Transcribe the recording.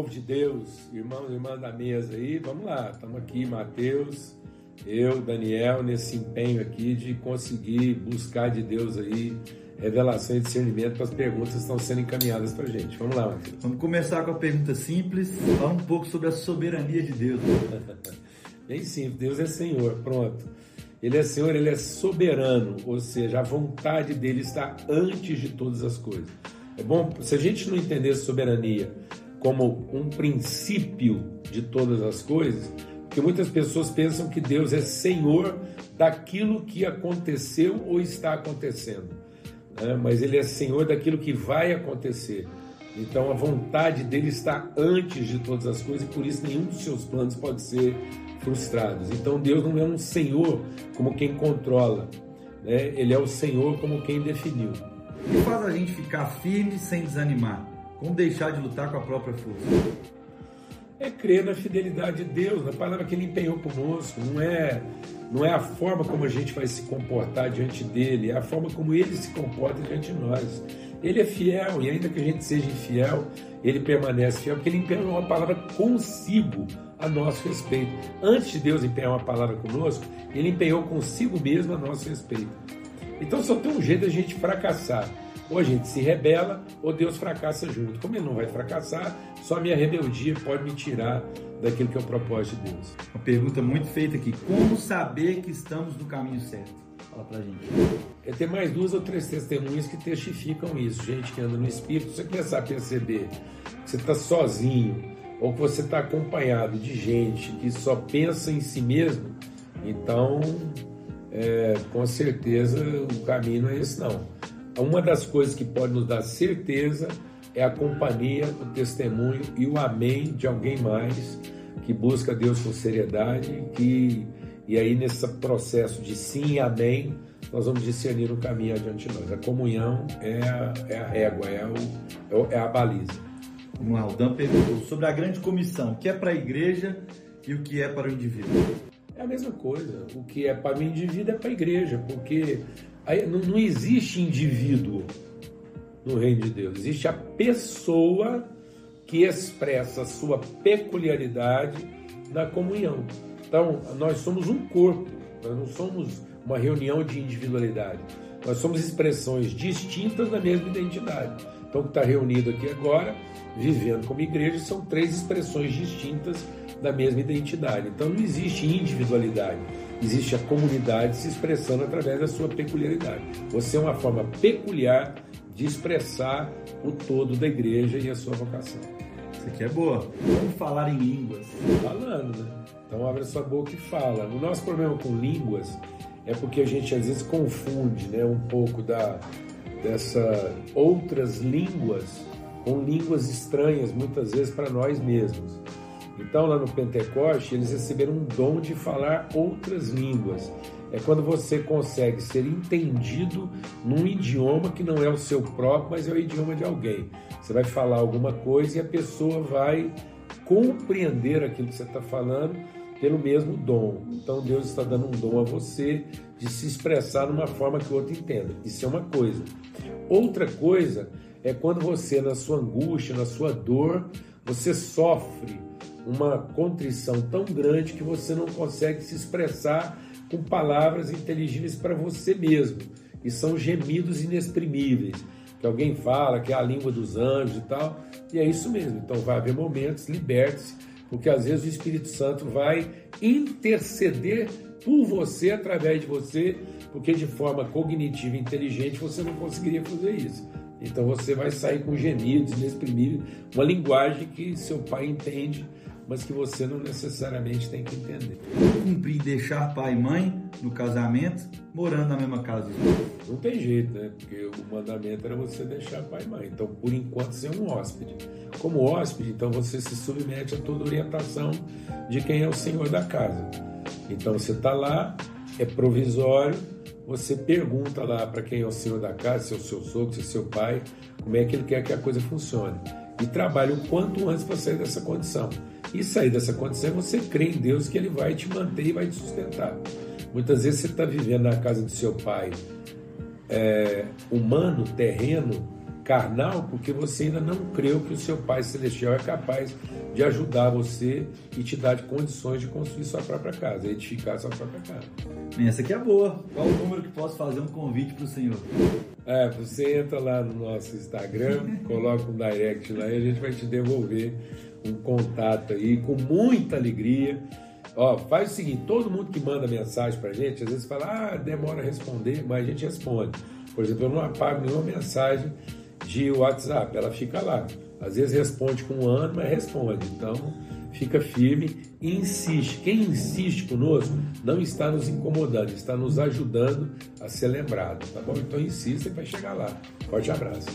povo de Deus, irmãos e irmãs da mesa aí, vamos lá, estamos aqui, Mateus, eu, Daniel, nesse empenho aqui de conseguir buscar de Deus aí revelação e discernimento para as perguntas que estão sendo encaminhadas para a gente. Vamos lá, Mateus. Vamos começar com a pergunta simples, falar um pouco sobre a soberania de Deus. Bem simples, Deus é Senhor, pronto. Ele é Senhor, ele é soberano, ou seja, a vontade dele está antes de todas as coisas. É bom, se a gente não entender soberania como um princípio de todas as coisas, porque muitas pessoas pensam que Deus é Senhor daquilo que aconteceu ou está acontecendo, né? mas Ele é Senhor daquilo que vai acontecer. Então a vontade dele está antes de todas as coisas e por isso nenhum dos seus planos pode ser frustrado. Então Deus não é um Senhor como quem controla, né? Ele é o Senhor como quem definiu. O que faz a gente ficar firme sem desanimar? Como deixar de lutar com a própria força? É crer na fidelidade de Deus, na palavra que Ele empenhou conosco. Não é, não é a forma como a gente vai se comportar diante dele, é a forma como Ele se comporta diante de nós. Ele é fiel e ainda que a gente seja infiel, Ele permanece fiel, porque Ele empenhou uma palavra consigo a nosso respeito. Antes de Deus empenhar uma palavra conosco, Ele empenhou consigo mesmo a nosso respeito. Então só tem um jeito da gente fracassar ou a gente se rebela, ou Deus fracassa junto. Como ele não vai fracassar, só a minha rebeldia pode me tirar daquilo que é o propósito de Deus. Uma pergunta muito feita aqui: como saber que estamos no caminho certo? Fala pra gente. É ter mais duas ou três testemunhas que testificam isso, gente que anda no Espírito. Você começar a perceber que você está sozinho, ou que você está acompanhado de gente que só pensa em si mesmo, então, é, com certeza, o caminho não é esse não uma das coisas que pode nos dar certeza é a companhia, o testemunho e o amém de alguém mais que busca Deus com seriedade que, e aí nesse processo de sim e amém nós vamos discernir o caminho adiante de nós. A comunhão é a, é a régua, é, o, é a baliza. Vamos lá, o Dan perguntou sobre a grande comissão, o que é para a igreja e o que é para o indivíduo. É a mesma coisa. O que é para o indivíduo é para a igreja, porque Não, não existe indivíduo no reino de Deus, existe a pessoa que expressa a sua peculiaridade na comunhão. Então, nós somos um corpo, nós não somos uma reunião de individualidade. Nós somos expressões distintas da mesma identidade. Então, o que está reunido aqui agora, vivendo como igreja, são três expressões distintas da mesma identidade. Então, não existe individualidade existe a comunidade se expressando através da sua peculiaridade. Você é uma forma peculiar de expressar o todo da igreja e a sua vocação. Isso aqui é boa. Vamos falar em línguas. Falando, né? Então abre a sua boca e fala. O nosso problema com línguas é porque a gente às vezes confunde né, um pouco da, dessa outras línguas com línguas estranhas, muitas vezes para nós mesmos. Então, lá no Pentecoste, eles receberam um dom de falar outras línguas. É quando você consegue ser entendido num idioma que não é o seu próprio, mas é o idioma de alguém. Você vai falar alguma coisa e a pessoa vai compreender aquilo que você está falando pelo mesmo dom. Então Deus está dando um dom a você de se expressar numa forma que o outro entenda. Isso é uma coisa. Outra coisa é quando você, na sua angústia, na sua dor, você sofre uma contrição tão grande que você não consegue se expressar com palavras inteligíveis para você mesmo. E são gemidos inexprimíveis. Que alguém fala que é a língua dos anjos e tal. E é isso mesmo. Então vai haver momentos, liberte-se, porque às vezes o Espírito Santo vai interceder por você, através de você, porque de forma cognitiva e inteligente você não conseguiria fazer isso. Então você vai sair com gemidos inexprimíveis, uma linguagem que seu pai entende mas que você não necessariamente tem que entender. Cumprir deixar pai e mãe no casamento, morando na mesma casa. Não tem jeito, né? Porque o mandamento era você deixar pai e mãe. Então, por enquanto, ser um hóspede. Como hóspede, então você se submete a toda orientação de quem é o senhor da casa. Então, você está lá, é provisório, você pergunta lá para quem é o senhor da casa, se é o seu sogro, se é seu pai, como é que ele quer que a coisa funcione. E trabalhe o quanto antes para sair dessa condição. E sair dessa condição, você crê em Deus que Ele vai te manter e vai te sustentar. Muitas vezes você está vivendo na casa do seu pai é, humano, terreno, carnal porque você ainda não creu que o seu Pai Celestial é capaz de ajudar você e te dar condições de construir sua própria casa, edificar sua própria casa. Essa aqui é boa. Qual o número que posso fazer um convite para o senhor? É, você entra lá no nosso Instagram, coloca um direct lá e a gente vai te devolver um contato aí com muita alegria. Ó, faz o seguinte, todo mundo que manda mensagem pra gente, às vezes fala, ah, demora a responder, mas a gente responde. Por exemplo, eu não apago nenhuma mensagem de WhatsApp, ela fica lá. Às vezes responde com um ano, mas responde. Então, fica firme e insiste. Quem insiste conosco não está nos incomodando, está nos ajudando a ser lembrado, tá bom? Então insista e vai chegar lá. Forte abraço.